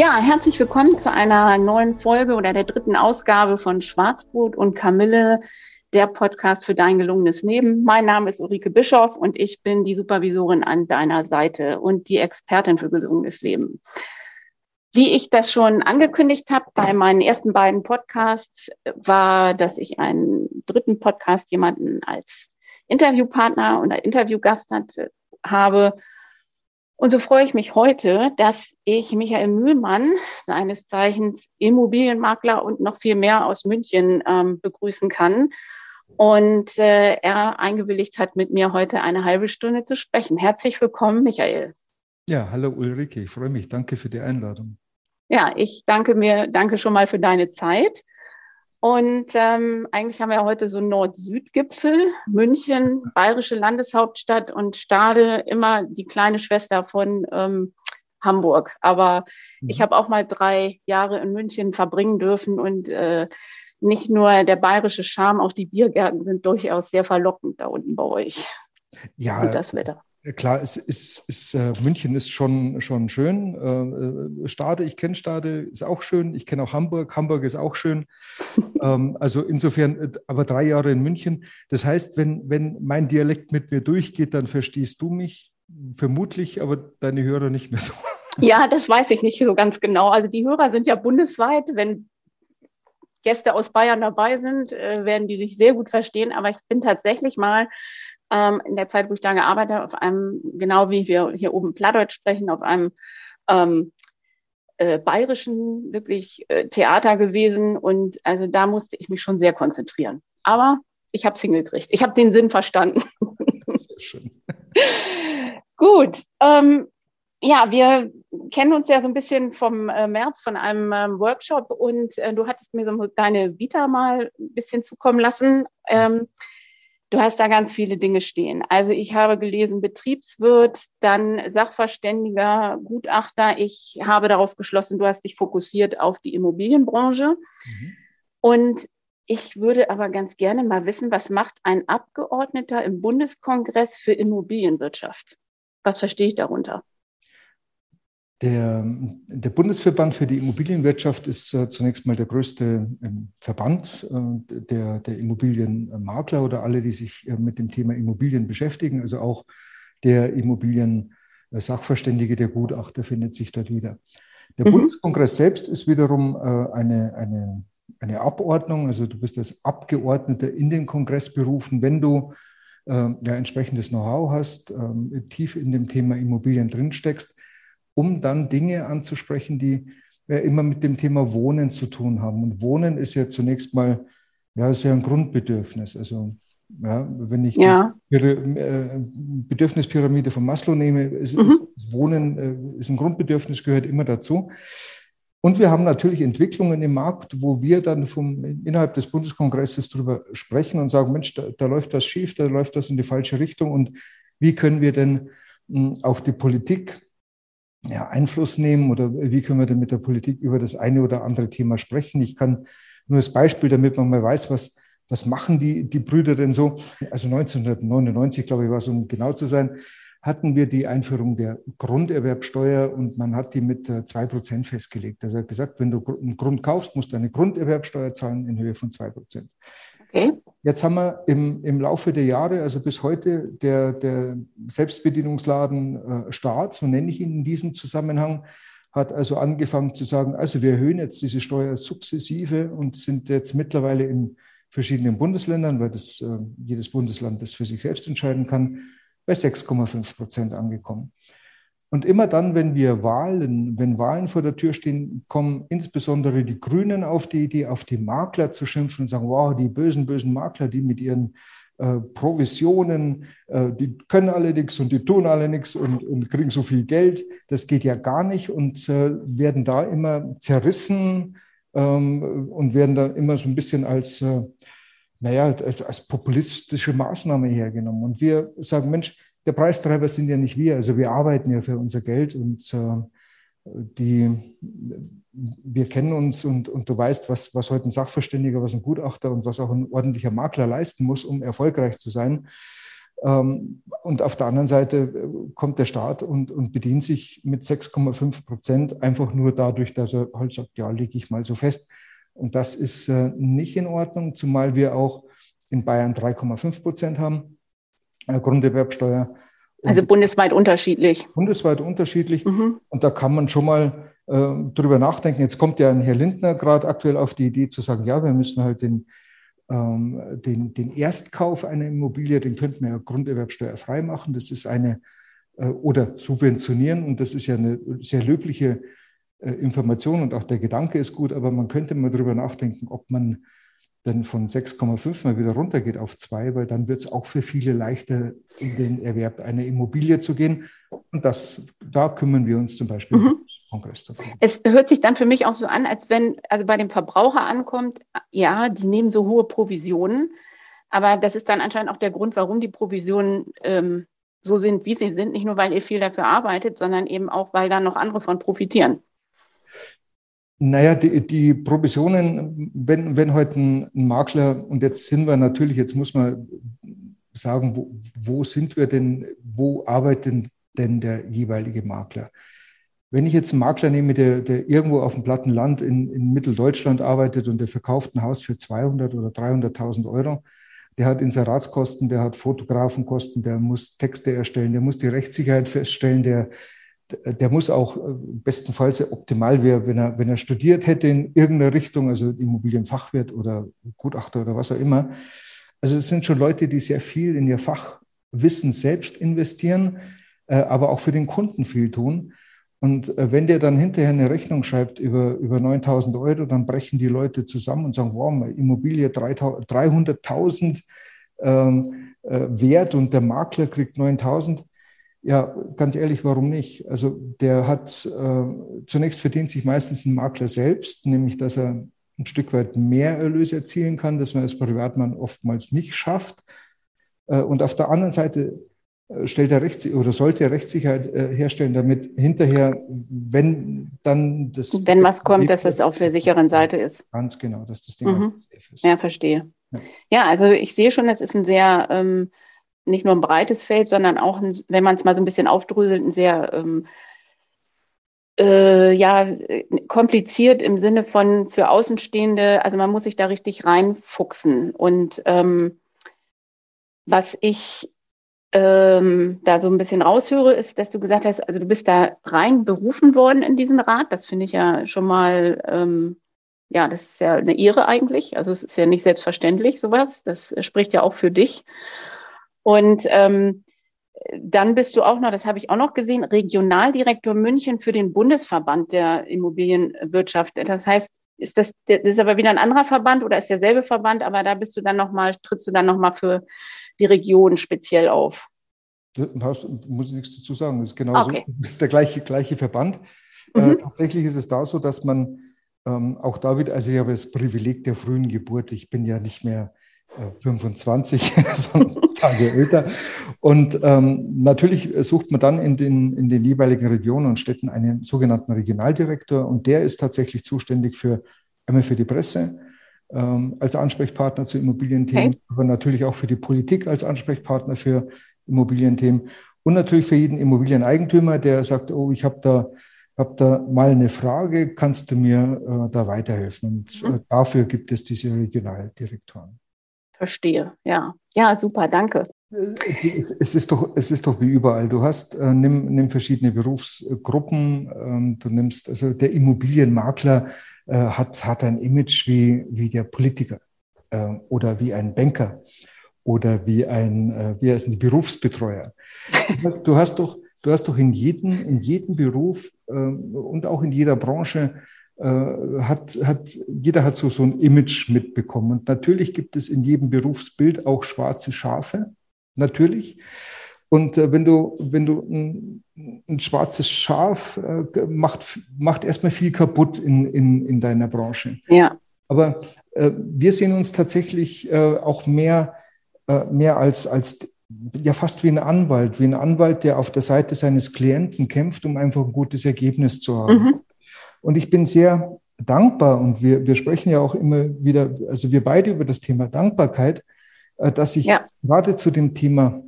Ja, herzlich willkommen zu einer neuen Folge oder der dritten Ausgabe von Schwarzbrot und Kamille, der Podcast für dein gelungenes Leben. Mein Name ist Ulrike Bischoff und ich bin die Supervisorin an deiner Seite und die Expertin für gelungenes Leben. Wie ich das schon angekündigt habe bei meinen ersten beiden Podcasts, war, dass ich einen dritten Podcast jemanden als Interviewpartner oder Interviewgast hatte, habe, und so freue ich mich heute, dass ich Michael Mühlmann, seines Zeichens Immobilienmakler und noch viel mehr aus München, ähm, begrüßen kann. Und äh, er eingewilligt hat, mit mir heute eine halbe Stunde zu sprechen. Herzlich willkommen, Michael. Ja, hallo Ulrike, ich freue mich. Danke für die Einladung. Ja, ich danke mir, danke schon mal für deine Zeit. Und ähm, eigentlich haben wir heute so Nord-Süd-Gipfel, München, bayerische Landeshauptstadt und Stade, immer die kleine Schwester von ähm, Hamburg. Aber mhm. ich habe auch mal drei Jahre in München verbringen dürfen und äh, nicht nur der bayerische Charme, auch die Biergärten sind durchaus sehr verlockend da unten bei euch. Ja, und das Wetter. Äh, klar, es ist, ist äh, München ist schon, schon schön. Äh, Stade, ich kenne Stade, ist auch schön. Ich kenne auch Hamburg. Hamburg ist auch schön. ähm, also insofern, aber drei Jahre in München. Das heißt, wenn, wenn mein Dialekt mit mir durchgeht, dann verstehst du mich vermutlich, aber deine Hörer nicht mehr so. Ja, das weiß ich nicht so ganz genau. Also die Hörer sind ja bundesweit. Wenn Gäste aus Bayern dabei sind, werden die sich sehr gut verstehen. Aber ich bin tatsächlich mal ähm, in der Zeit, wo ich da gearbeitet habe, auf einem, genau wie wir hier oben Plattdeutsch sprechen, auf einem ähm, äh, bayerischen wirklich äh, Theater gewesen. Und also da musste ich mich schon sehr konzentrieren. Aber ich habe es hingekriegt. Ich habe den Sinn verstanden. Sehr schön. Gut. Ähm, ja, wir kennen uns ja so ein bisschen vom äh, März von einem ähm, Workshop und äh, du hattest mir so deine Vita mal ein bisschen zukommen lassen. Ähm, Du hast da ganz viele Dinge stehen. Also ich habe gelesen Betriebswirt, dann Sachverständiger, Gutachter. Ich habe daraus geschlossen, du hast dich fokussiert auf die Immobilienbranche. Mhm. Und ich würde aber ganz gerne mal wissen, was macht ein Abgeordneter im Bundeskongress für Immobilienwirtschaft? Was verstehe ich darunter? Der, der, Bundesverband für die Immobilienwirtschaft ist äh, zunächst mal der größte ähm, Verband äh, der, der, Immobilienmakler oder alle, die sich äh, mit dem Thema Immobilien beschäftigen. Also auch der Immobilien-Sachverständige, der Gutachter findet sich dort wieder. Der mhm. Bundeskongress selbst ist wiederum äh, eine, eine, eine Abordnung. Also du bist als Abgeordneter in den Kongress berufen, wenn du äh, ja, entsprechendes Know-how hast, ähm, tief in dem Thema Immobilien drinsteckst um dann Dinge anzusprechen, die ja immer mit dem Thema Wohnen zu tun haben. Und Wohnen ist ja zunächst mal, ja, ist ja ein Grundbedürfnis. Also, ja, wenn ich ja. die äh, Bedürfnispyramide von Maslow nehme, ist, mhm. ist Wohnen äh, ist ein Grundbedürfnis, gehört immer dazu. Und wir haben natürlich Entwicklungen im Markt, wo wir dann vom, innerhalb des Bundeskongresses darüber sprechen und sagen, Mensch, da, da läuft was schief, da läuft das in die falsche Richtung. Und wie können wir denn hm, auf die Politik ja, Einfluss nehmen oder wie können wir denn mit der Politik über das eine oder andere Thema sprechen? Ich kann nur als Beispiel, damit man mal weiß, was, was machen die, die Brüder denn so? Also 1999, glaube ich, war es, um genau zu sein, hatten wir die Einführung der Grunderwerbsteuer und man hat die mit äh, zwei Prozent festgelegt. Also er hat gesagt, wenn du einen Grund kaufst, musst du eine Grunderwerbsteuer zahlen in Höhe von zwei Prozent. Okay. Jetzt haben wir im, im Laufe der Jahre, also bis heute, der, der Selbstbedienungsladen äh, Staat, so nenne ich ihn in diesem Zusammenhang, hat also angefangen zu sagen, also wir erhöhen jetzt diese Steuer sukzessive und sind jetzt mittlerweile in verschiedenen Bundesländern, weil das äh, jedes Bundesland das für sich selbst entscheiden kann, bei 6,5 Prozent angekommen. Und immer dann, wenn wir Wahlen, wenn Wahlen vor der Tür stehen, kommen insbesondere die Grünen auf die Idee, auf die Makler zu schimpfen und sagen, wow, die bösen, bösen Makler, die mit ihren äh, Provisionen, äh, die können alle nichts und die tun alle nichts und, und, kriegen so viel Geld. Das geht ja gar nicht und äh, werden da immer zerrissen ähm, und werden dann immer so ein bisschen als, äh, naja, als populistische Maßnahme hergenommen. Und wir sagen, Mensch, der Preistreiber sind ja nicht wir, also wir arbeiten ja für unser Geld und äh, die, wir kennen uns und, und du weißt, was, was heute ein Sachverständiger, was ein Gutachter und was auch ein ordentlicher Makler leisten muss, um erfolgreich zu sein. Ähm, und auf der anderen Seite äh, kommt der Staat und, und bedient sich mit 6,5 Prozent einfach nur dadurch, dass er halt sagt, ja, lege ich mal so fest. Und das ist äh, nicht in Ordnung, zumal wir auch in Bayern 3,5 Prozent haben, Grunderwerbsteuer. Also bundesweit unterschiedlich. Bundesweit unterschiedlich. Mhm. Und da kann man schon mal äh, drüber nachdenken. Jetzt kommt ja ein Herr Lindner gerade aktuell auf die Idee zu sagen, ja, wir müssen halt den, ähm, den, den Erstkauf einer Immobilie, den könnten wir ja grunderwerbsteuerfrei machen. Das ist eine, äh, oder subventionieren. Und das ist ja eine sehr löbliche äh, Information und auch der Gedanke ist gut. Aber man könnte mal drüber nachdenken, ob man dann von 6,5 mal wieder runtergeht auf 2, weil dann wird es auch für viele leichter, in den Erwerb einer Immobilie zu gehen. Und das, da kümmern wir uns zum Beispiel mhm. im Kongress davon. Es hört sich dann für mich auch so an, als wenn, also bei dem Verbraucher ankommt, ja, die nehmen so hohe Provisionen, aber das ist dann anscheinend auch der Grund, warum die Provisionen ähm, so sind, wie sie sind. Nicht nur, weil ihr viel dafür arbeitet, sondern eben auch, weil dann noch andere von profitieren. Naja, die, die Provisionen, wenn, wenn heute ein, ein, Makler, und jetzt sind wir natürlich, jetzt muss man sagen, wo, wo sind wir denn, wo arbeitet denn der jeweilige Makler? Wenn ich jetzt einen Makler nehme, der, der irgendwo auf dem platten Land in, in Mitteldeutschland arbeitet und der verkauft ein Haus für 200 oder 300.000 Euro, der hat Inseratskosten, der hat Fotografenkosten, der muss Texte erstellen, der muss die Rechtssicherheit feststellen, der, der muss auch äh, bestenfalls optimal wäre, wenn er, wenn er studiert hätte in irgendeiner Richtung, also Immobilienfachwirt oder Gutachter oder was auch immer. Also es sind schon Leute, die sehr viel in ihr Fachwissen selbst investieren, äh, aber auch für den Kunden viel tun. Und äh, wenn der dann hinterher eine Rechnung schreibt über, über 9000 Euro, dann brechen die Leute zusammen und sagen, wow, Immobilie 300.000 ähm, äh, wert und der Makler kriegt 9000. Ja, ganz ehrlich, warum nicht? Also der hat, äh, zunächst verdient sich meistens ein Makler selbst, nämlich dass er ein Stück weit mehr Erlöse erzielen kann, das man als Privatmann oftmals nicht schafft. Äh, und auf der anderen Seite äh, stellt er Rechts oder sollte er Rechtssicherheit äh, herstellen, damit hinterher, wenn dann das. Wenn was kommt, dass es auf der sicheren Seite ist. Ganz genau, dass das Ding mhm. ist. Ja, verstehe. Ja. ja. also ich sehe schon, es ist ein sehr ähm, nicht nur ein breites Feld, sondern auch, ein, wenn man es mal so ein bisschen aufdröselt, ein sehr ähm, äh, ja, kompliziert im Sinne von für Außenstehende, also man muss sich da richtig reinfuchsen. Und ähm, was ich ähm, da so ein bisschen raushöre, ist, dass du gesagt hast, also du bist da rein berufen worden in diesen Rat. Das finde ich ja schon mal, ähm, ja, das ist ja eine Ehre eigentlich. Also es ist ja nicht selbstverständlich sowas. Das spricht ja auch für dich. Und ähm, dann bist du auch noch, das habe ich auch noch gesehen, Regionaldirektor München für den Bundesverband der Immobilienwirtschaft. Das heißt, ist das, das ist aber wieder ein anderer Verband oder ist derselbe Verband, aber da bist du dann nochmal, trittst du dann nochmal für die Region speziell auf. Da muss ich nichts dazu sagen. Das ist genau okay. so. Das ist der gleiche, gleiche Verband. Äh, mhm. Äh, tatsächlich ist es da so, dass man ähm, auch da wieder, also ich habe das Privileg der frühen Geburt. Ich bin ja nicht mehr 25, sondern Tage älter. Und ähm, natürlich sucht man dann in den, in den jeweiligen Regionen und Städten einen sogenannten Regionaldirektor und der ist tatsächlich zuständig für einmal für die Presse ähm, als Ansprechpartner zu Immobilienthemen, okay. aber natürlich auch für die Politik als Ansprechpartner für Immobilienthemen und natürlich für jeden Immobilieneigentümer, der sagt, oh, ich habe da habe da mal eine Frage, kannst du mir äh, da weiterhelfen? Und äh, mhm. dafür gibt es diese Regionaldirektoren. Verstehe, ja. Ja, super, danke. Es, es, ist doch, es ist doch wie überall. Du hast, äh, nimm, nimm verschiedene Berufsgruppen. Ähm, du nimmst, also der Immobilienmakler äh, hat, hat ein Image wie, wie der Politiker äh, oder wie ein Banker oder wie ein, äh, wie heißt ein Berufsbetreuer. Du hast, du hast doch, du hast doch in jedem, in jedem Beruf ähm, und auch in jeder Branche äh, hat, hat, jeder hat so, so ein Image mitbekommen. Und natürlich gibt es in jedem Berufsbild auch schwarze Schafe, natürlich. Und äh, wenn du, wenn du ein, ein schwarzes Schaf äh, macht, macht erstmal viel kaputt in, in, in deiner Branche. Ja. Aber äh, wir sehen uns tatsächlich äh, auch mehr, äh, mehr als, als ja fast wie ein Anwalt, wie ein Anwalt, der auf der Seite seines Klienten kämpft, um einfach ein gutes Ergebnis zu haben. Mhm. Und ich bin sehr dankbar und wir, wir sprechen ja auch immer wieder, also wir beide über das Thema Dankbarkeit, äh, dass ich ja. gerade zu dem Thema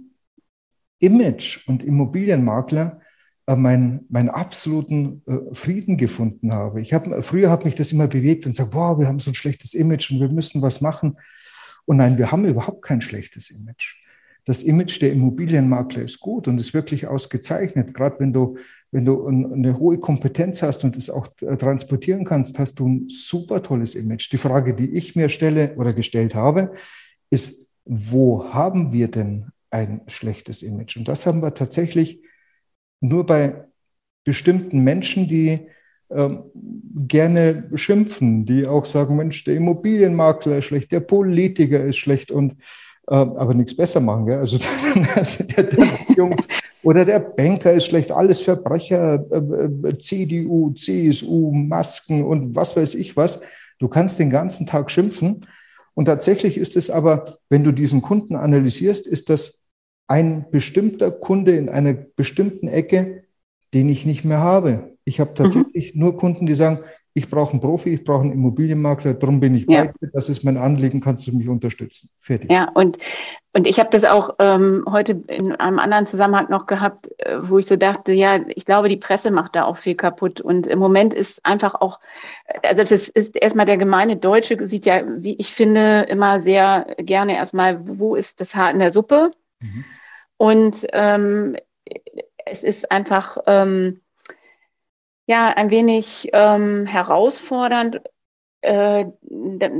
Image und Immobilienmakler äh, meinen, meinen absoluten äh, Frieden gefunden habe. Ich habe früher hat mich das immer bewegt und sagt, boah, wir haben so ein schlechtes Image und wir müssen was machen. Und nein, wir haben überhaupt kein schlechtes Image das Image der Immobilienmakler ist gut und ist wirklich ausgezeichnet. Gerade wenn du, wenn du eine hohe Kompetenz hast und es auch äh, transportieren kannst, hast du ein super tolles Image. Die Frage, die ich mir stelle oder gestellt habe, ist, wo haben wir denn ein schlechtes Image? Und das haben wir tatsächlich nur bei bestimmten Menschen, die ähm, gerne schimpfen, die auch sagen, Mensch, der Immobilienmakler ist schlecht, der Politiker ist schlecht und aber nichts besser machen. Gell? Also der, der Jungs oder der Banker ist schlecht, alles Verbrecher, äh, äh CDU, CSU, Masken und was weiß ich was. Du kannst den ganzen Tag schimpfen. Und tatsächlich ist es aber, wenn du diesen Kunden analysierst, ist das ein bestimmter Kunde in einer bestimmten Ecke, den ich nicht mehr habe. Ich habe mhm. tatsächlich mhm. nur Kunden, die sagen, ich brauche einen Profi, ich brauche einen Immobilienmakler, darum bin ich ja. bei dir, das ist mein Anliegen, kannst du mich unterstützen. Fertig. Ja, und, und ich habe das auch ähm, heute in einem anderen Zusammenhang noch gehabt, äh, wo ich so dachte, ja, ich glaube, die Presse macht da auch viel kaputt. Und im Moment ist einfach auch, also das ist erstmal der gemeine Deutsche, sieht ja, wie ich finde, immer sehr gerne erstmal, wo ist das Haar in der Suppe? Mhm. Und ähm, es ist einfach, ähm, ja ein wenig ähm, herausfordernd. Äh,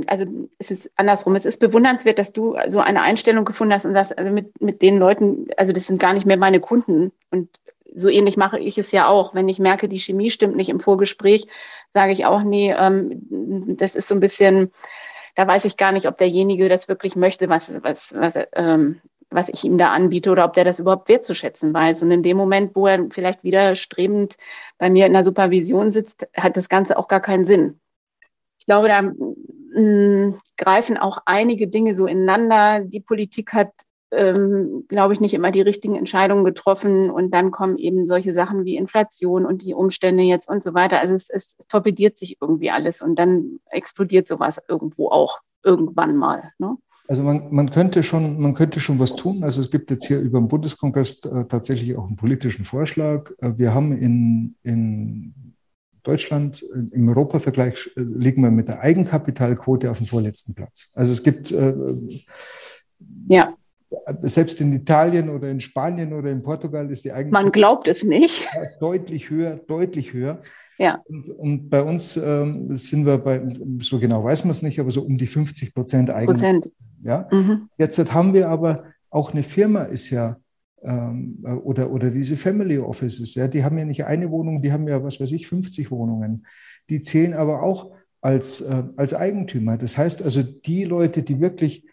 also es ist andersrum. Es ist bewundernswert, dass du so eine Einstellung gefunden hast und sagst, also mit, mit den Leuten, also das sind gar nicht mehr meine Kunden. Und so ähnlich mache ich es ja auch. Wenn ich merke, die Chemie stimmt nicht im Vorgespräch, sage ich auch, nee, ähm, das ist so ein bisschen, da weiß ich gar nicht, ob derjenige das wirklich möchte, was, was, was, ähm, was ich ihm da anbiete oder ob der das überhaupt wertzuschätzen weiß. Und in dem Moment, wo er vielleicht widerstrebend bei mir in der Supervision sitzt, hat das Ganze auch gar keinen Sinn. Ich glaube, da mh, mm, greifen auch einige Dinge so ineinander. Die Politik hat, ähm, glaube ich, nicht immer die richtigen Entscheidungen getroffen. Und dann kommen eben solche Sachen wie Inflation und die Umstände jetzt und so weiter. Also es, es, es torpediert sich irgendwie alles und dann explodiert sowas irgendwo auch irgendwann mal. Ne? Also man, man, könnte schon, man könnte schon was tun. Also es gibt jetzt hier über den Bundeskongress äh, tatsächlich auch einen politischen Vorschlag. Äh, wir haben in, in Deutschland im Europavergleich äh, liegen wir mit der Eigenkapitalquote auf dem vorletzten Platz. Also es gibt äh, ja. Selbst in Italien oder in Spanien oder in Portugal ist die Eigenkapital. Man glaubt es nicht. Deutlich höher, deutlich höher. Ja. Und, und bei uns ähm, sind wir bei, so genau weiß man es nicht, aber so um die 50 Prozent Eigenkapital. Prozent. Ja? Mhm. Jetzt haben wir aber auch eine Firma, ist ja, ähm, oder, oder diese Family Offices, ja, die haben ja nicht eine Wohnung, die haben ja, was weiß ich, 50 Wohnungen. Die zählen aber auch als, äh, als Eigentümer. Das heißt also, die Leute, die wirklich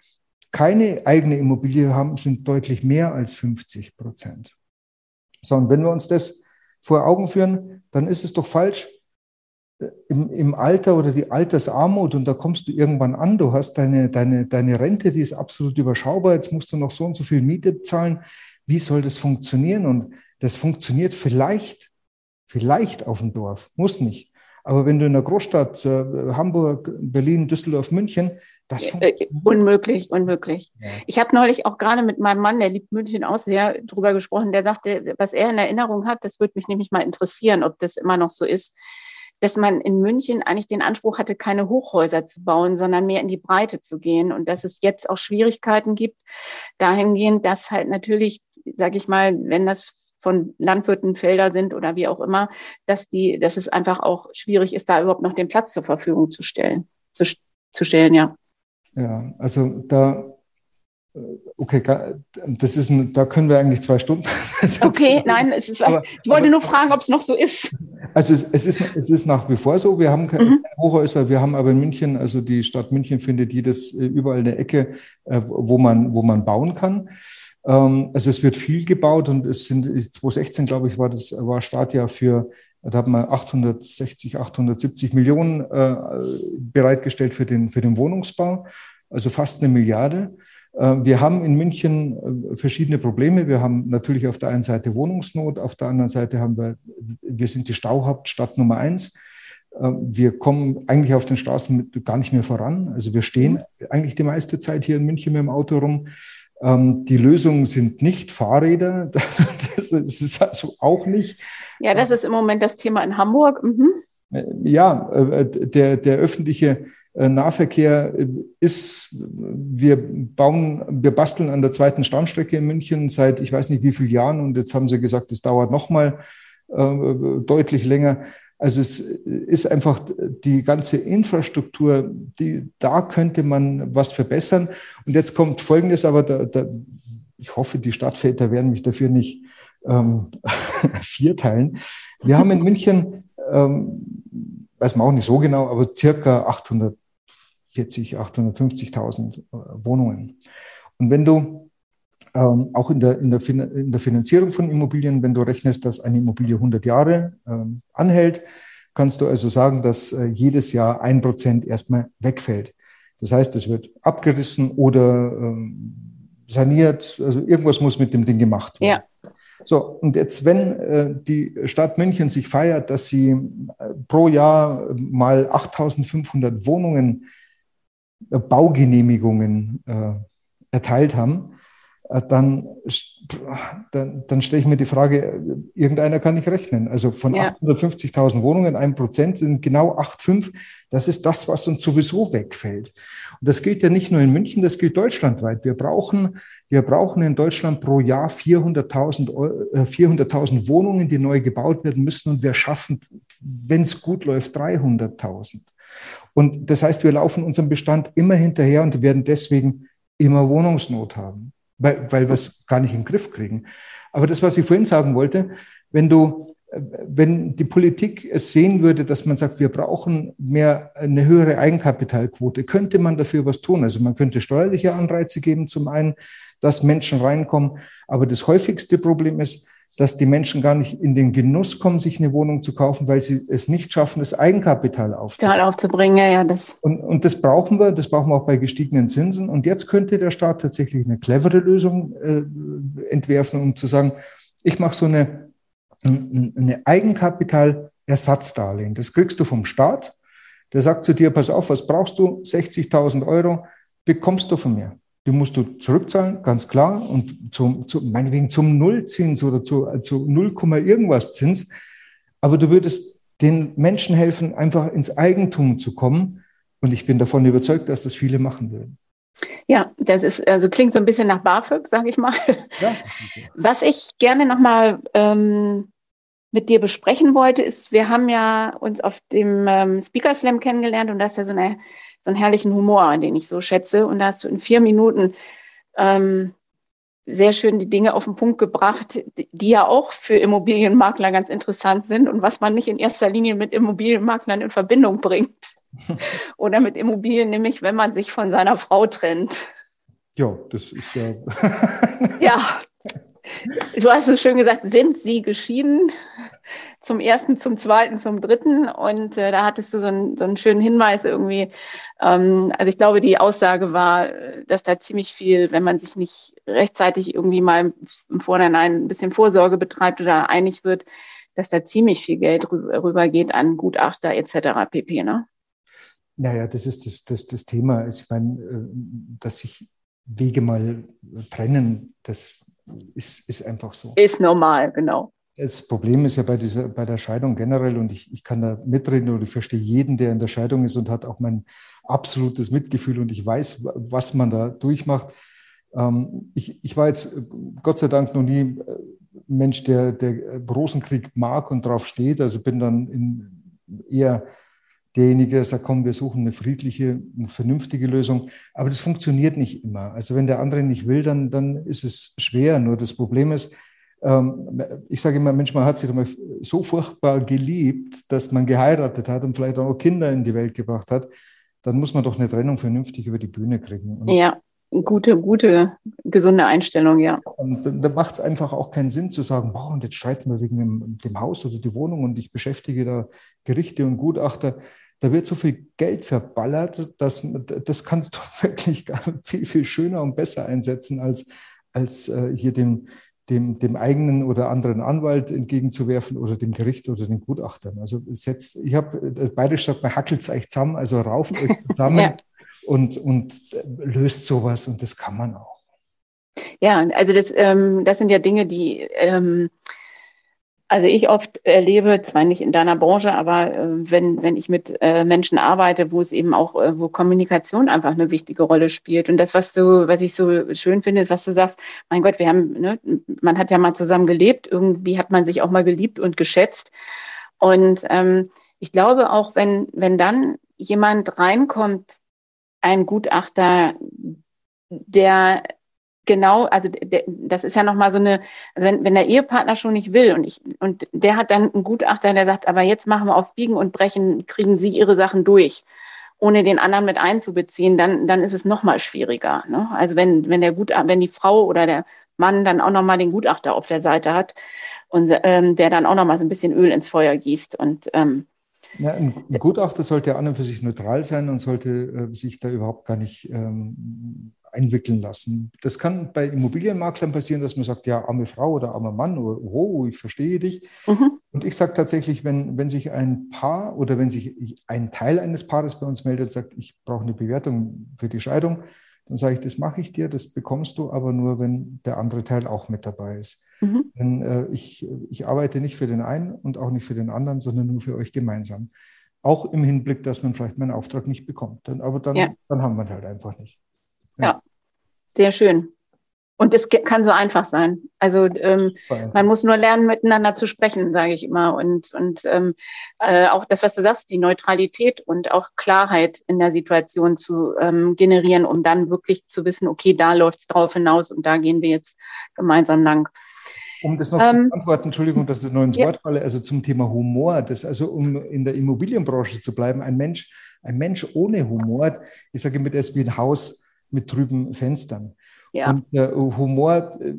keine eigene Immobilie haben, sind deutlich mehr als 50 Prozent. So, und wenn wir uns das vor Augen führen, dann ist es doch falsch, im, im Alter oder die Altersarmut und da kommst du irgendwann an, du hast deine, deine, deine Rente, die ist absolut überschaubar, jetzt musst du noch so und so viel Miete bezahlen. Wie soll das funktionieren? Und das funktioniert vielleicht, vielleicht auf dem Dorf, muss nicht. Aber wenn du in der Großstadt, äh, Hamburg, Berlin, Düsseldorf, München, das äh, funktioniert. Unmöglich, unmöglich. Ja. Ich habe neulich auch gerade mit meinem Mann, der liebt München auch sehr, drüber gesprochen. Der sagte, was er in Erinnerung hat, das würde mich nämlich mal interessieren, ob das immer noch so ist dass man in München eigentlich den Anspruch hatte, keine Hochhäuser zu bauen, sondern mehr in die Breite zu gehen und dass es jetzt auch Schwierigkeiten gibt, dahingehend, dass halt natürlich, sage ich mal, wenn das von Landwirten Felder sind oder wie auch immer, dass die, dass es einfach auch schwierig ist, da überhaupt noch den Platz zur Verfügung zu stellen, zu, zu stellen, ja. Ja, also da Okay, das ist ein, da können wir eigentlich zwei Stunden. Okay, nein, es ist, aber, ich wollte aber, nur fragen, ob es noch so ist. Also es, es, ist, es ist nach wie vor so. Wir haben keine mhm. Hochhäuser, wir haben aber in München, also die Stadt München findet jedes äh, überall eine Ecke, äh, wo man, wo man bauen kann. Ähm, also es wird viel gebaut und es sind 2016, glaube ich, war das war Startjahr für da haben wir 860, 870 Millionen äh, bereitgestellt für den, für den Wohnungsbau, also fast eine Milliarde. Äh, wir haben in München äh, verschiedene Probleme. Wir haben natürlich auf der einen Seite Wohnungsnot, auf der anderen Seite haben wir, wir sind die Stauhauptstadt Nummer eins. Äh, wir kommen eigentlich auf den Straßen gar nicht mehr voran. Also wir stehen eigentlich die meiste Zeit hier in München mit dem Auto rum. Ähm, die Lösungen sind nicht Fahrräder. Das ist also auch nicht. Ja, das ist im Moment das Thema in Hamburg. Mhm. Ja, der, der öffentliche äh, Nahverkehr äh, ist, wir bauen, wir basteln an der zweiten Stammstrecke in München seit ich weiß nicht wie vielen Jahren und jetzt haben sie gesagt, es dauert nochmal äh, deutlich länger. Also es ist einfach die ganze Infrastruktur, die, da könnte man was verbessern. Und jetzt kommt Folgendes, aber da, da, ich hoffe, die Stadtväter werden mich dafür nicht ähm, vierteilen. Wir haben in München ähm, weiß man auch nicht so genau, aber circa 840, 850.000 äh, Wohnungen. Und wenn du ähm, auch in der, in, der in der Finanzierung von Immobilien, wenn du rechnest, dass eine Immobilie 100 Jahre ähm, anhält, kannst du also sagen, dass äh, jedes Jahr ein Prozent erstmal wegfällt. Das heißt, es wird abgerissen oder ähm, saniert. Also irgendwas muss mit dem Ding gemacht werden. Ja. So, und jetzt, wenn äh, die Stadt München sich feiert, dass sie äh, pro Jahr mal 8500 Wohnungen, äh, Baugenehmigungen äh, erteilt haben, äh, dann, dann, dann stelle ich mir die Frage, irgendeiner kann nicht rechnen. Also von ja. 850.000 Wohnungen, ein Prozent sind genau 8,5. Das ist das, was uns sowieso wegfällt. Und das gilt ja nicht nur in München, das gilt deutschlandweit. Wir brauchen, wir brauchen in Deutschland pro Jahr 400.000 400 äh, Wohnungen, die neu gebaut werden müssen. Und wir schaffen, wenn es gut läuft, 300.000. Und das heißt, wir laufen unserem Bestand immer hinterher und werden deswegen immer Wohnungsnot haben weil, weil wir es gar nicht in den Griff kriegen. Aber das, was ich vorhin sagen wollte, wenn du, wenn die Politik es sehen würde, dass man sagt, wir brauchen mehr, eine höhere Eigenkapitalquote, könnte man dafür was tun. Also man könnte steuerliche Anreize geben, zum einen, dass Menschen reinkommen. Aber das häufigste Problem ist, dass die Menschen gar nicht in den Genuss kommen, sich eine Wohnung zu kaufen, weil sie es nicht schaffen, das Eigenkapital aufzubringen. aufzubringen. Ja, ja, das. Und, und das brauchen wir, das brauchen wir auch bei gestiegenen Zinsen. Und jetzt könnte der Staat tatsächlich eine clevere Lösung äh, entwerfen, um zu sagen, ich mache so eine, eine Eigenkapitalersatzdarlehen. Das kriegst du vom Staat. Der sagt zu dir, pass auf, was brauchst du? 60.000 Euro bekommst du von mir. Die musst du zurückzahlen, ganz klar, und zum, zu, meinetwegen zum Nullzins oder zu, zu 0, irgendwas Zins. Aber du würdest den Menschen helfen, einfach ins Eigentum zu kommen. Und ich bin davon überzeugt, dass das viele machen würden. Ja, das ist, also klingt so ein bisschen nach BAföG, sage ich mal. Ja, Was ich gerne nochmal ähm, mit dir besprechen wollte, ist, wir haben ja uns auf dem ähm, Speaker Slam kennengelernt und das ist ja so eine so einen herrlichen Humor, den ich so schätze. Und da hast du in vier Minuten ähm, sehr schön die Dinge auf den Punkt gebracht, die ja auch für Immobilienmakler ganz interessant sind und was man nicht in erster Linie mit Immobilienmaklern in Verbindung bringt. Oder mit Immobilien, nämlich wenn man sich von seiner Frau trennt. Ja, das ist ja. ja, du hast es schön gesagt, sind sie geschieden? Zum ersten, zum zweiten, zum dritten. Und äh, da hattest du so einen, so einen schönen Hinweis irgendwie. Ähm, also ich glaube, die Aussage war, dass da ziemlich viel, wenn man sich nicht rechtzeitig irgendwie mal im Vorhinein ein bisschen Vorsorge betreibt oder einig wird, dass da ziemlich viel Geld rüber, geht an Gutachter etc. pp. Ne? Naja, das ist das, das, das Thema. Also ich meine, äh, dass sich Wege mal trennen, das ist, ist einfach so. Ist normal, genau. Das Problem ist ja bei, dieser, bei der Scheidung generell, und ich, ich kann da mitreden oder ich verstehe jeden, der in der Scheidung ist und hat auch mein absolutes Mitgefühl und ich weiß, was man da durchmacht. Ähm, ich, ich war jetzt Gott sei Dank noch nie ein Mensch, der, der Rosenkrieg mag und drauf steht. Also bin dann eher derjenige, der sagt, komm, wir suchen eine friedliche, eine vernünftige Lösung. Aber das funktioniert nicht immer. Also wenn der andere nicht will, dann, dann ist es schwer. Nur das Problem ist, ich sage immer, Mensch, man hat sich so furchtbar geliebt, dass man geheiratet hat und vielleicht auch Kinder in die Welt gebracht hat, dann muss man doch eine Trennung vernünftig über die Bühne kriegen. Und ja, gute, gute, gesunde Einstellung, ja. Und da macht es einfach auch keinen Sinn zu sagen, boah, und jetzt streiten wir wegen dem, dem Haus oder die Wohnung und ich beschäftige da Gerichte und Gutachter da wird so viel Geld verballert, dass das kannst du wirklich viel, viel schöner und besser einsetzen, als, als äh, hier dem, dem, dem eigenen oder anderen Anwalt entgegenzuwerfen oder dem Gericht oder den Gutachtern. Also setzt, ich habe beide sagt, man hackelt es euch zusammen, also rauft euch zusammen ja. und, und äh, löst sowas und das kann man auch. Ja, also das, ähm, das sind ja Dinge, die ähm, also ich oft erlebe, zwar nicht in deiner Branche, aber äh, wenn, wenn ich mit äh, Menschen arbeite, wo es eben auch, äh, wo Kommunikation einfach eine wichtige Rolle spielt. Und das, was du, was ich so schön finde, ist, was du sagst, mein Gott, wir haben, ne, man hat ja mal zusammen gelebt, irgendwie hat man sich auch mal geliebt und geschätzt. Und ähm, ich glaube auch, wenn, wenn dann jemand reinkommt, ein Gutachter, der genau, also das ist ja nochmal so eine, also wenn, wenn der Ehepartner schon nicht will und ich, und der hat dann einen Gutachter, der sagt, aber jetzt machen wir auf Biegen und Brechen, kriegen Sie Ihre Sachen durch, ohne den anderen mit einzubeziehen, dann, dann ist es nochmal schwieriger. Ne? Also wenn, wenn der Gutachter, wenn die Frau oder der Mann dann auch nochmal den Gutachter auf der Seite hat und ähm, der dann auch nochmal so ein bisschen Öl ins Feuer gießt und ähm, ja, ein Gutachter sollte an und für sich neutral sein und sollte äh, sich da überhaupt gar nicht ähm, einwickeln lassen. Das kann bei Immobilienmaklern passieren, dass man sagt, ja, arme Frau oder armer Mann oder oh, ich verstehe dich. Mhm. Und ich sage tatsächlich, wenn, wenn sich ein Paar oder wenn sich ein Teil eines Paares bei uns meldet, sagt, ich brauche eine Bewertung für die Scheidung, dann sage ich, das mache ich dir, das bekommst du aber nur, wenn der andere Teil auch mit dabei ist. Mhm. Denn äh, ich, ich arbeite nicht für den einen und auch nicht für den anderen, sondern nur für euch gemeinsam. Auch im Hinblick, dass man vielleicht meinen Auftrag nicht bekommt. Dann, aber dann, ja. dann haben wir ihn halt einfach nicht. Ja, sehr schön. Und es kann so einfach sein. Also ähm, man muss nur lernen, miteinander zu sprechen, sage ich immer. Und, und ähm, äh, auch das, was du sagst, die Neutralität und auch Klarheit in der Situation zu ähm, generieren, um dann wirklich zu wissen, okay, da läuft es drauf hinaus und da gehen wir jetzt gemeinsam lang. Um das noch ähm, zu beantworten, Entschuldigung, dass ich noch ins ja. Wort falle, also zum Thema Humor, das also um in der Immobilienbranche zu bleiben, ein Mensch, ein Mensch ohne Humor, ich sage immer, das ist wie ein Haus mit trüben Fenstern. Ja. Und der Humor äh,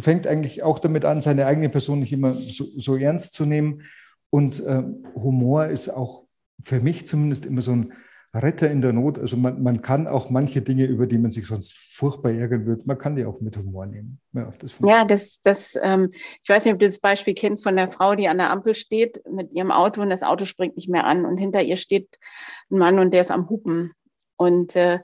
fängt eigentlich auch damit an, seine eigene Person nicht immer so, so ernst zu nehmen. Und äh, Humor ist auch für mich zumindest immer so ein Retter in der Not. Also man, man kann auch manche Dinge, über die man sich sonst furchtbar ärgern würde, man kann die auch mit Humor nehmen. Ja, das, ja, das, das ähm, ich weiß nicht, ob du das Beispiel kennst von der Frau, die an der Ampel steht mit ihrem Auto und das Auto springt nicht mehr an und hinter ihr steht ein Mann und der ist am Hupen. Und äh,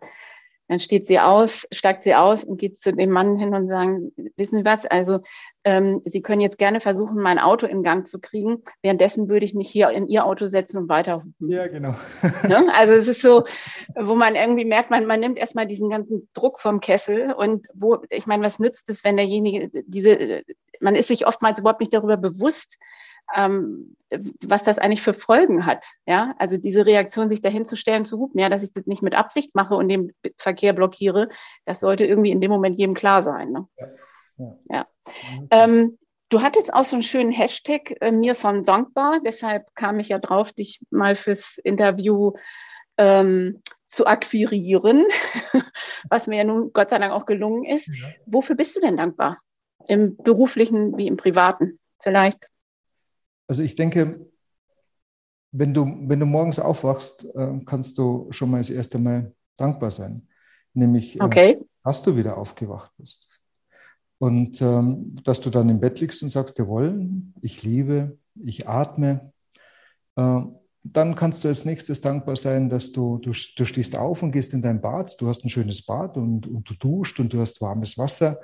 dann steht sie aus, steigt sie aus und geht zu dem Mann hin und sagen, wissen Sie was, also ähm, Sie können jetzt gerne versuchen, mein Auto in Gang zu kriegen. Währenddessen würde ich mich hier in Ihr Auto setzen und weiter. Ja, genau. ne? Also es ist so, wo man irgendwie merkt, man, man nimmt erstmal diesen ganzen Druck vom Kessel und wo, ich meine, was nützt es, wenn derjenige diese, man ist sich oftmals überhaupt nicht darüber bewusst, ähm, was das eigentlich für Folgen hat. Ja, also diese Reaktion, sich dahinzustellen, zu hupen, ja, dass ich das nicht mit Absicht mache und den Verkehr blockiere, das sollte irgendwie in dem Moment jedem klar sein. Ne? Ja. ja. ja. Ähm, du hattest auch so einen schönen Hashtag, äh, mir son dankbar, deshalb kam ich ja drauf, dich mal fürs Interview ähm, zu akquirieren, was mir ja nun Gott sei Dank auch gelungen ist. Ja. Wofür bist du denn dankbar? Im beruflichen wie im privaten vielleicht? Also ich denke, wenn du, wenn du morgens aufwachst, äh, kannst du schon mal das erste Mal dankbar sein. Nämlich, äh, okay. dass du wieder aufgewacht bist. Und ähm, dass du dann im Bett liegst und sagst, jawohl, ich liebe, ich atme. Äh, dann kannst du als nächstes dankbar sein, dass du, du, du stehst auf und gehst in dein Bad. Du hast ein schönes Bad und, und du duscht und du hast warmes Wasser.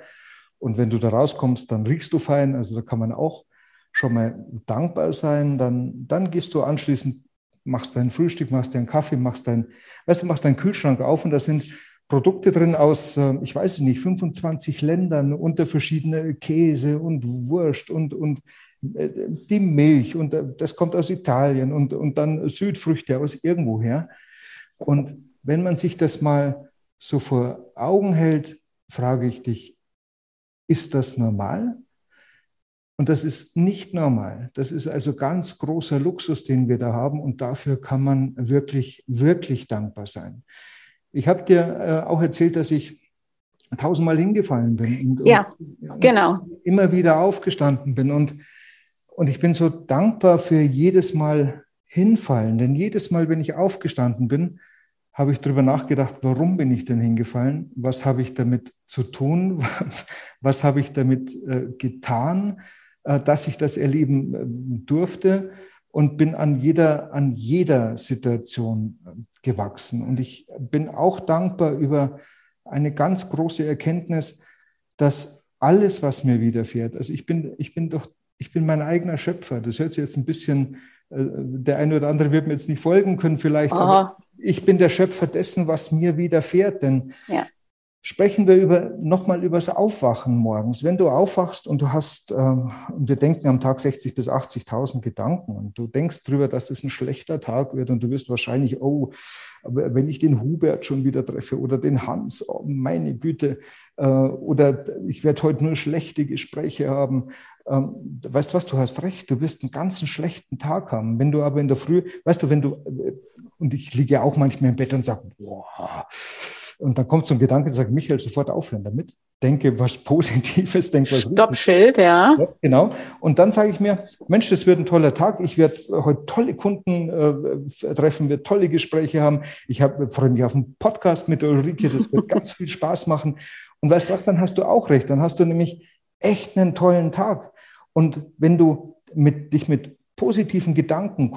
Und wenn du da rauskommst, dann riechst du fein. Also da kann man auch schon mal dankbar sein, dann, dann gehst du anschließend, machst dein Frühstück, machst deinen Kaffee, machst dein, weißt du, machst deinen Kühlschrank auf und da sind Produkte drin aus, äh, ich weiß es nicht, 25 Ländern unter verschiedene Käse und Wurst und, und äh, die Milch und äh, das kommt aus Italien und, und dann Südfrüchte aus irgendwoher. Und wenn man sich das mal so vor Augen hält, frage ich dich, ist das normal? Und das ist nicht normal. Das ist also ganz großer Luxus, den wir da haben. Und dafür kann man wirklich, wirklich dankbar sein. Ich habe dir äh, auch erzählt, dass ich tausendmal hingefallen bin. Und, ja, und, genau. Immer wieder aufgestanden bin. Und, und ich bin so dankbar für jedes Mal hinfallen. Denn jedes Mal, wenn ich aufgestanden bin, habe ich darüber nachgedacht, warum bin ich denn hingefallen? Was habe ich damit zu tun? Was habe ich damit äh, getan? Äh, dass ich das erleben äh, durfte und bin an jeder, an jeder Situation äh, gewachsen. Und ich bin auch dankbar über eine ganz große Erkenntnis, dass alles, was mir widerfährt, also ich bin, ich bin doch, ich bin mein eigener Schöpfer. Das hört sich jetzt ein bisschen, der eine oder andere wird mir jetzt nicht folgen können vielleicht, Aha. aber ich bin der Schöpfer dessen, was mir widerfährt. Denn ja sprechen wir über, nochmal über das Aufwachen morgens. Wenn du aufwachst und du hast, äh, und wir denken am Tag 60 bis 80.000 Gedanken und du denkst drüber, dass es ein schlechter Tag wird und du wirst wahrscheinlich, oh, aber wenn ich den Hubert schon wieder treffe oder den Hans, oh, meine Güte, äh, oder ich werde heute nur schlechte Gespräche haben. Ähm, weißt du was, du hast recht, du wirst einen ganzen schlechten Tag haben. Wenn du aber in der Früh, weißt du, wenn du, äh, und ich liege ja auch manchmal im Bett und sage, boah, und dann kommt so ein Gedanke, der sagt, Michael, sofort aufhören damit. Denke was Positives, denke was Stoppschild, ja. ja. Genau. Und dann sage ich mir, Mensch, das wird ein toller Tag. Ich werde heute tolle Kunden äh, treffen, werde tolle Gespräche haben. Ich freue mich auf einen Podcast mit Ulrike. Das wird ganz viel Spaß machen. Und weißt du was, dann hast du auch recht. Dann hast du nämlich echt einen tollen Tag. Und wenn du mit, dich mit positiven Gedanken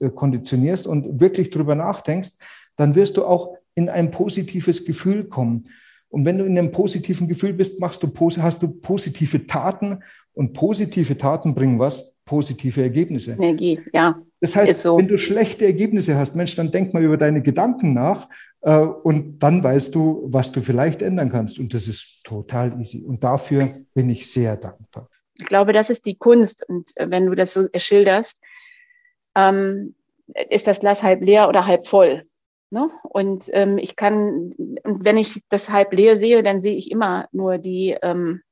äh, konditionierst und wirklich drüber nachdenkst, dann wirst du auch in ein positives Gefühl kommen. Und wenn du in einem positiven Gefühl bist, machst du, hast du positive Taten und positive Taten bringen was? Positive Ergebnisse. Energie, ja. Das heißt, so. wenn du schlechte Ergebnisse hast, Mensch, dann denk mal über deine Gedanken nach äh, und dann weißt du, was du vielleicht ändern kannst. Und das ist total easy. Und dafür bin ich sehr dankbar. Ich glaube, das ist die Kunst. Und wenn du das so schilderst, ähm, ist das Glas halb leer oder halb voll. Ne? Und ähm, ich kann, und wenn ich das halb leer sehe, dann sehe ich immer nur die, ähm,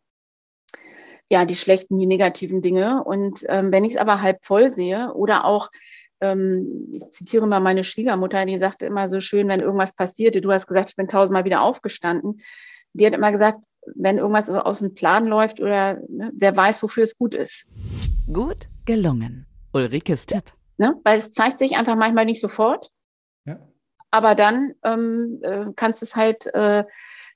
ja, die schlechten, die negativen Dinge. Und ähm, wenn ich es aber halb voll sehe oder auch, ähm, ich zitiere mal meine Schwiegermutter, die sagte immer so schön, wenn irgendwas passierte, du hast gesagt, ich bin tausendmal wieder aufgestanden. Die hat immer gesagt, wenn irgendwas aus dem Plan läuft oder ne, wer weiß, wofür es gut ist. Gut gelungen. Ulrikes Tipp. Ne? Weil es zeigt sich einfach manchmal nicht sofort. Aber dann ähm, äh, kannst du es halt, äh,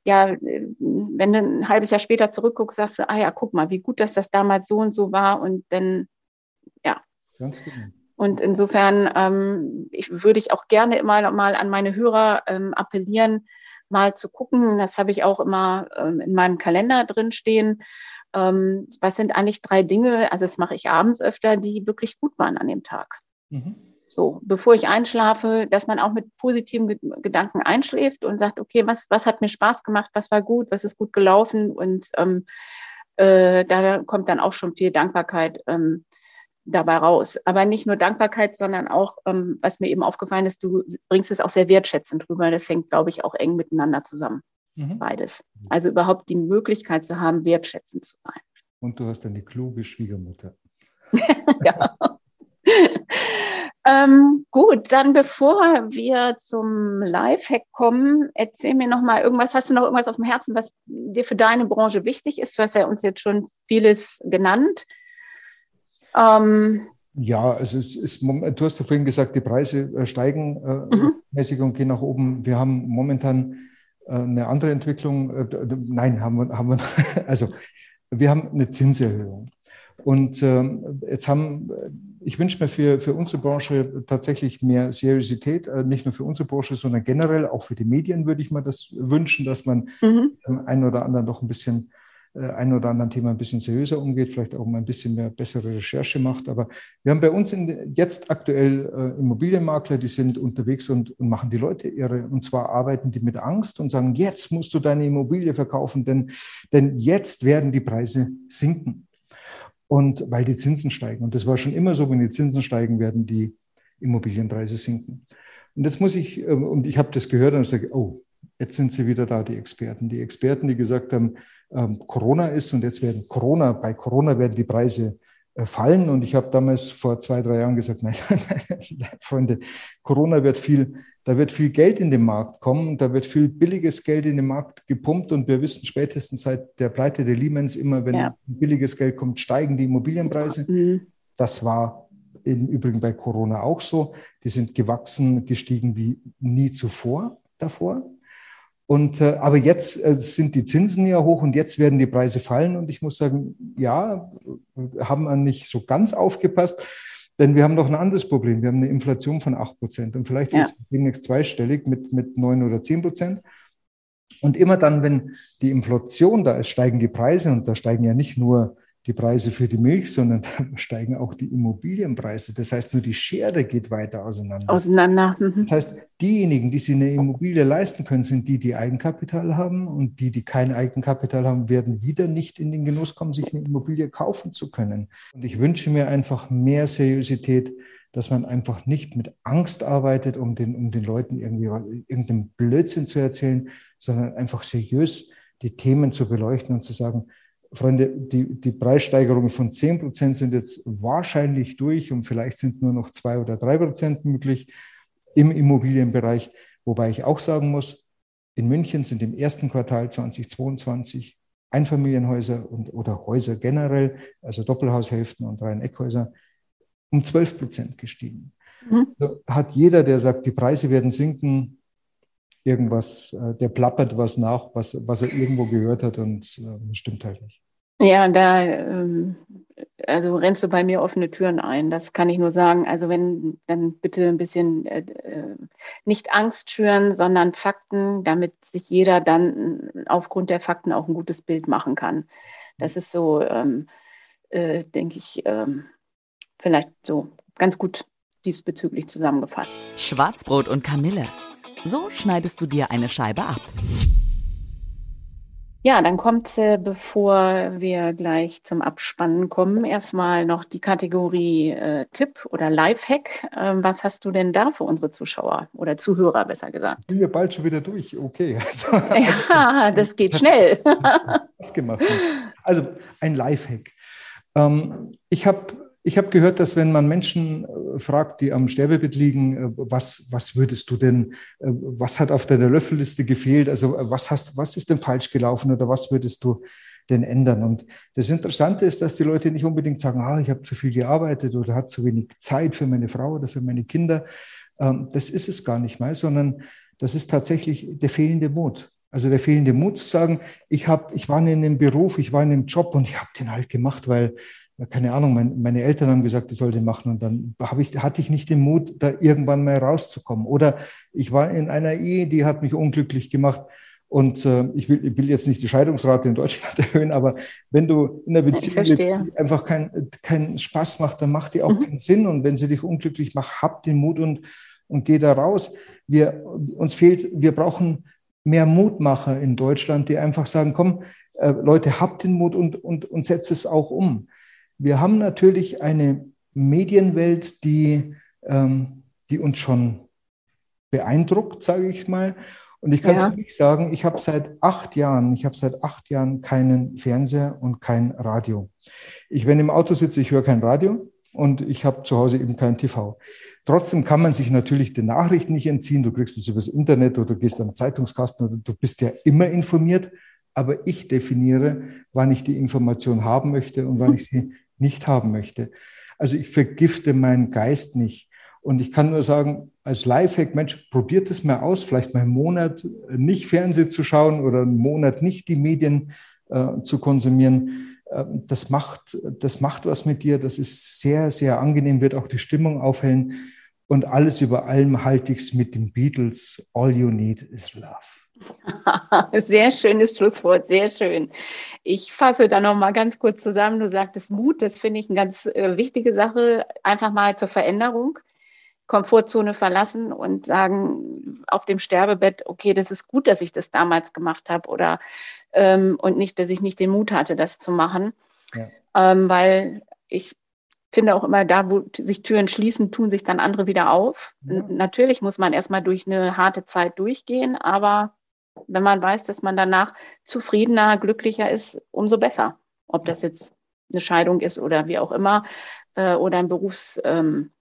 ja, wenn du ein halbes Jahr später zurückguckst, sagst du, ah ja, guck mal, wie gut, dass das damals so und so war und dann, ja. Ganz gut. Und insofern ähm, ich, würde ich auch gerne immer noch mal an meine Hörer ähm, appellieren, mal zu gucken. Das habe ich auch immer ähm, in meinem Kalender drin stehen. Ähm, was sind eigentlich drei Dinge, also das mache ich abends öfter, die wirklich gut waren an dem Tag. Mhm. So, bevor ich einschlafe, dass man auch mit positiven Gedanken einschläft und sagt, okay, was, was hat mir Spaß gemacht, was war gut, was ist gut gelaufen und ähm, äh, da kommt dann auch schon viel Dankbarkeit ähm, dabei raus. Aber nicht nur Dankbarkeit, sondern auch, ähm, was mir eben aufgefallen ist, du bringst es auch sehr wertschätzend drüber. Das hängt, glaube ich, auch eng miteinander zusammen. Mhm. Beides. Also überhaupt die Möglichkeit zu haben, wertschätzend zu sein. Und du hast dann die kluge Schwiegermutter. ja. Ähm, gut, dann bevor wir zum Lifehack kommen, erzähl mir noch mal irgendwas. Hast du noch irgendwas auf dem Herzen, was dir für deine Branche wichtig ist? Du hast ja uns jetzt schon vieles genannt. Ähm, ja, also es ist, du hast ja vorhin gesagt, die Preise äh, steigen äh, mhm. mäßig und gehen nach oben. Wir haben momentan äh, eine andere Entwicklung. Äh, nein, haben wir, haben wir, also wir haben eine Zinserhöhung. Und ähm, jetzt haben ich wünsche mir für, für unsere Branche tatsächlich mehr Seriosität, äh, nicht nur für unsere Branche, sondern generell auch für die Medien würde ich mir das wünschen, dass man mhm. einen oder anderen doch ein bisschen äh, ein oder anderen Thema ein bisschen seriöser umgeht, vielleicht auch mal ein bisschen mehr bessere Recherche macht. Aber wir haben bei uns in, jetzt aktuell äh, Immobilienmakler, die sind unterwegs und, und machen die Leute irre. Und zwar arbeiten die mit Angst und sagen, jetzt musst du deine Immobilie verkaufen, denn, denn jetzt werden die Preise sinken. Und weil die Zinsen steigen. Und das war schon immer so, wenn die Zinsen steigen, werden die Immobilienpreise sinken. Und jetzt muss ich, ähm, und ich habe das gehört und sage, oh, jetzt sind sie wieder da, die Experten. Die Experten, die gesagt haben, ähm, Corona ist und jetzt werden Corona, bei Corona werden die Preise fallen. Und ich habe damals vor zwei, drei Jahren gesagt, nein, nein, Freunde, Corona wird viel, da wird viel Geld in den Markt kommen, da wird viel billiges Geld in den Markt gepumpt und wir wissen spätestens seit der Pleite der Lehmans immer, wenn ja. billiges Geld kommt, steigen die Immobilienpreise. Mhm. Das war im Übrigen bei Corona auch so. Die sind gewachsen, gestiegen wie nie zuvor davor. Und, äh, aber jetzt äh, sind die Zinsen ja hoch und jetzt werden die Preise fallen. Und ich muss sagen, ja, haben wir nicht so ganz aufgepasst, denn wir haben noch ein anderes Problem. Wir haben eine Inflation von 8 Prozent und vielleicht ja. demnächst zweistellig mit, mit 9 oder 10 Prozent. Und immer dann, wenn die Inflation da ist, steigen die Preise und da steigen ja nicht nur die Preise für die Milch, sondern da steigen auch die Immobilienpreise. Das heißt, nur die Schere geht weiter auseinander. Auseinander. Mhm. Das heißt, diejenigen, die sich eine Immobilie leisten können, sind die, die Eigenkapital haben und die, die kein Eigenkapital haben, werden wieder nicht in den Genuss kommen, sich eine Immobilie kaufen zu können. Und ich wünsche mir einfach mehr Seriosität, dass man einfach nicht mit Angst arbeitet, um den, um den Leuten irgendwie irgendeinen Blödsinn zu erzählen, sondern einfach seriös die Themen zu beleuchten und zu sagen, Freunde, die, die Preissteigerungen von 10 Prozent sind jetzt wahrscheinlich durch und vielleicht sind nur noch zwei oder drei Prozent möglich im Immobilienbereich. Wobei ich auch sagen muss, in München sind im ersten Quartal 2022 Einfamilienhäuser und, oder Häuser generell, also Doppelhaushälften und Reiheneckhäuser, um 12 Prozent gestiegen. Mhm. Hat jeder, der sagt, die Preise werden sinken, irgendwas, äh, der plappert was nach, was, was er irgendwo gehört hat und äh, stimmt halt nicht. Ja, da ähm, also rennst du bei mir offene Türen ein. Das kann ich nur sagen. Also wenn, dann bitte ein bisschen äh, äh, nicht Angst schüren, sondern Fakten, damit sich jeder dann aufgrund der Fakten auch ein gutes Bild machen kann. Das ist so, ähm, äh, denke ich, ähm, vielleicht so ganz gut diesbezüglich zusammengefasst. Schwarzbrot und Kamille. So schneidest du dir eine Scheibe ab. Ja, dann kommt, äh, bevor wir gleich zum Abspannen kommen, erstmal noch die Kategorie äh, Tipp oder Lifehack. Ähm, was hast du denn da für unsere Zuschauer oder Zuhörer, besser gesagt? Sind wir bald schon wieder durch? Okay. Also, ja, das geht schnell. Was gemacht. Also ein Lifehack. Ähm, ich habe ich habe gehört, dass wenn man Menschen äh, fragt, die am Sterbebett liegen, äh, was, was würdest du denn, äh, was hat auf deiner Löffelliste gefehlt, also was, hast, was ist denn falsch gelaufen oder was würdest du denn ändern? Und das Interessante ist, dass die Leute nicht unbedingt sagen, ah, ich habe zu viel gearbeitet oder habe zu wenig Zeit für meine Frau oder für meine Kinder. Ähm, das ist es gar nicht mal, sondern das ist tatsächlich der fehlende Mut. Also der fehlende Mut zu sagen, ich, hab, ich war in einem Beruf, ich war in einem Job und ich habe den halt gemacht, weil keine Ahnung, mein, meine Eltern haben gesagt, ich sollte machen und dann ich, hatte ich nicht den Mut, da irgendwann mal rauszukommen. Oder ich war in einer Ehe, die hat mich unglücklich gemacht und äh, ich, will, ich will jetzt nicht die Scheidungsrate in Deutschland erhöhen, aber wenn du in einer Beziehung die einfach keinen kein Spaß macht, dann macht die auch mhm. keinen Sinn. Und wenn sie dich unglücklich macht, hab den Mut und, und geh da raus. Wir, uns fehlt, wir brauchen mehr Mutmacher in Deutschland, die einfach sagen, komm, äh, Leute, habt den Mut und, und, und setzt es auch um. Wir haben natürlich eine Medienwelt, die, ähm, die uns schon beeindruckt, sage ich mal. Und ich kann ja. für mich sagen, ich habe seit acht Jahren, ich habe seit acht Jahren keinen Fernseher und kein Radio. Ich, wenn im Auto sitze, ich höre kein Radio und ich habe zu Hause eben kein TV. Trotzdem kann man sich natürlich den Nachrichten nicht entziehen. Du kriegst es übers Internet oder gehst am Zeitungskasten oder du bist ja immer informiert. Aber ich definiere, wann ich die Information haben möchte und wann ich sie nicht haben möchte. Also ich vergifte meinen Geist nicht. Und ich kann nur sagen, als Lifehack, Mensch, probiert es mal aus, vielleicht mal einen Monat nicht Fernsehen zu schauen oder einen Monat nicht die Medien äh, zu konsumieren. Äh, das, macht, das macht was mit dir. Das ist sehr, sehr angenehm, wird auch die Stimmung aufhellen. Und alles über allem halte ich es mit den Beatles. All you need is love. Sehr schönes Schlusswort, sehr schön. Ich fasse da noch mal ganz kurz zusammen. Du sagtest Mut, das finde ich eine ganz äh, wichtige Sache, einfach mal zur Veränderung. Komfortzone verlassen und sagen auf dem Sterbebett, okay, das ist gut, dass ich das damals gemacht habe oder ähm, und nicht, dass ich nicht den Mut hatte, das zu machen. Ja. Ähm, weil ich finde auch immer, da, wo sich Türen schließen, tun sich dann andere wieder auf. Ja. Natürlich muss man erstmal durch eine harte Zeit durchgehen, aber wenn man weiß, dass man danach zufriedener, glücklicher ist, umso besser. Ob das jetzt eine Scheidung ist oder wie auch immer, äh, oder ein Berufs, ähm,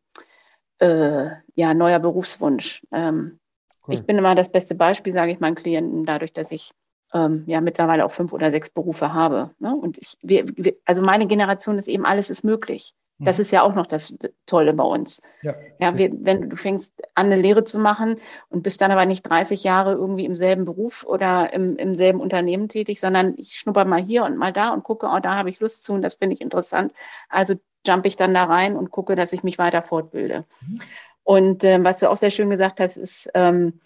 äh, ja, neuer Berufswunsch. Ähm, cool. Ich bin immer das beste Beispiel, sage ich meinen Klienten, dadurch, dass ich ähm, ja mittlerweile auch fünf oder sechs Berufe habe. Ne? Und ich, wir, wir, also meine Generation ist eben alles ist möglich. Das mhm. ist ja auch noch das Tolle bei uns. Ja, ja wir, wenn du fängst an, eine Lehre zu machen und bist dann aber nicht 30 Jahre irgendwie im selben Beruf oder im, im selben Unternehmen tätig, sondern ich schnupper mal hier und mal da und gucke, oh, da habe ich Lust zu und das finde ich interessant. Also jump ich dann da rein und gucke, dass ich mich weiter fortbilde. Mhm. Und ähm, was du auch sehr schön gesagt hast, ist, ähm,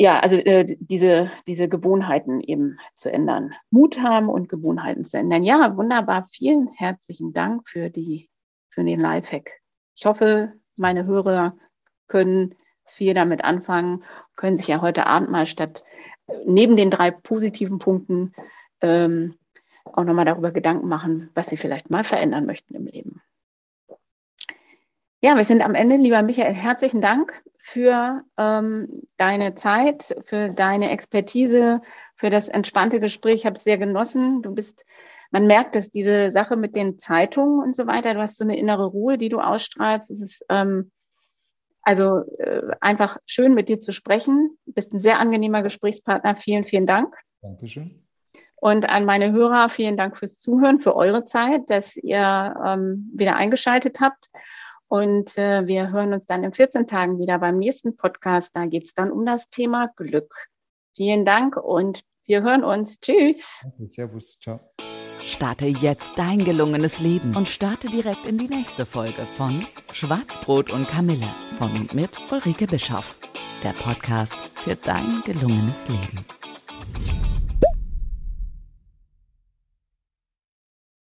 ja, also äh, diese, diese Gewohnheiten eben zu ändern. Mut haben und Gewohnheiten zu ändern. Ja, wunderbar. Vielen herzlichen Dank für, die, für den Lifehack. Ich hoffe, meine Hörer können viel damit anfangen, können sich ja heute Abend mal statt äh, neben den drei positiven Punkten ähm, auch nochmal darüber Gedanken machen, was sie vielleicht mal verändern möchten im Leben. Ja, wir sind am Ende, lieber Michael. Herzlichen Dank für ähm, deine Zeit, für deine Expertise, für das entspannte Gespräch. Ich habe es sehr genossen. Du bist, man merkt, dass diese Sache mit den Zeitungen und so weiter, du hast so eine innere Ruhe, die du ausstrahlst. Es ist ähm, also äh, einfach schön, mit dir zu sprechen. Du bist ein sehr angenehmer Gesprächspartner. Vielen, vielen Dank. Dankeschön. Und an meine Hörer, vielen Dank fürs Zuhören, für eure Zeit, dass ihr ähm, wieder eingeschaltet habt. Und äh, wir hören uns dann in 14 Tagen wieder beim nächsten Podcast. Da geht es dann um das Thema Glück. Vielen Dank und wir hören uns. Tschüss. Servus. Ciao. Starte jetzt dein gelungenes Leben und starte direkt in die nächste Folge von Schwarzbrot und Kamille von und mit Ulrike Bischoff. Der Podcast für dein gelungenes Leben.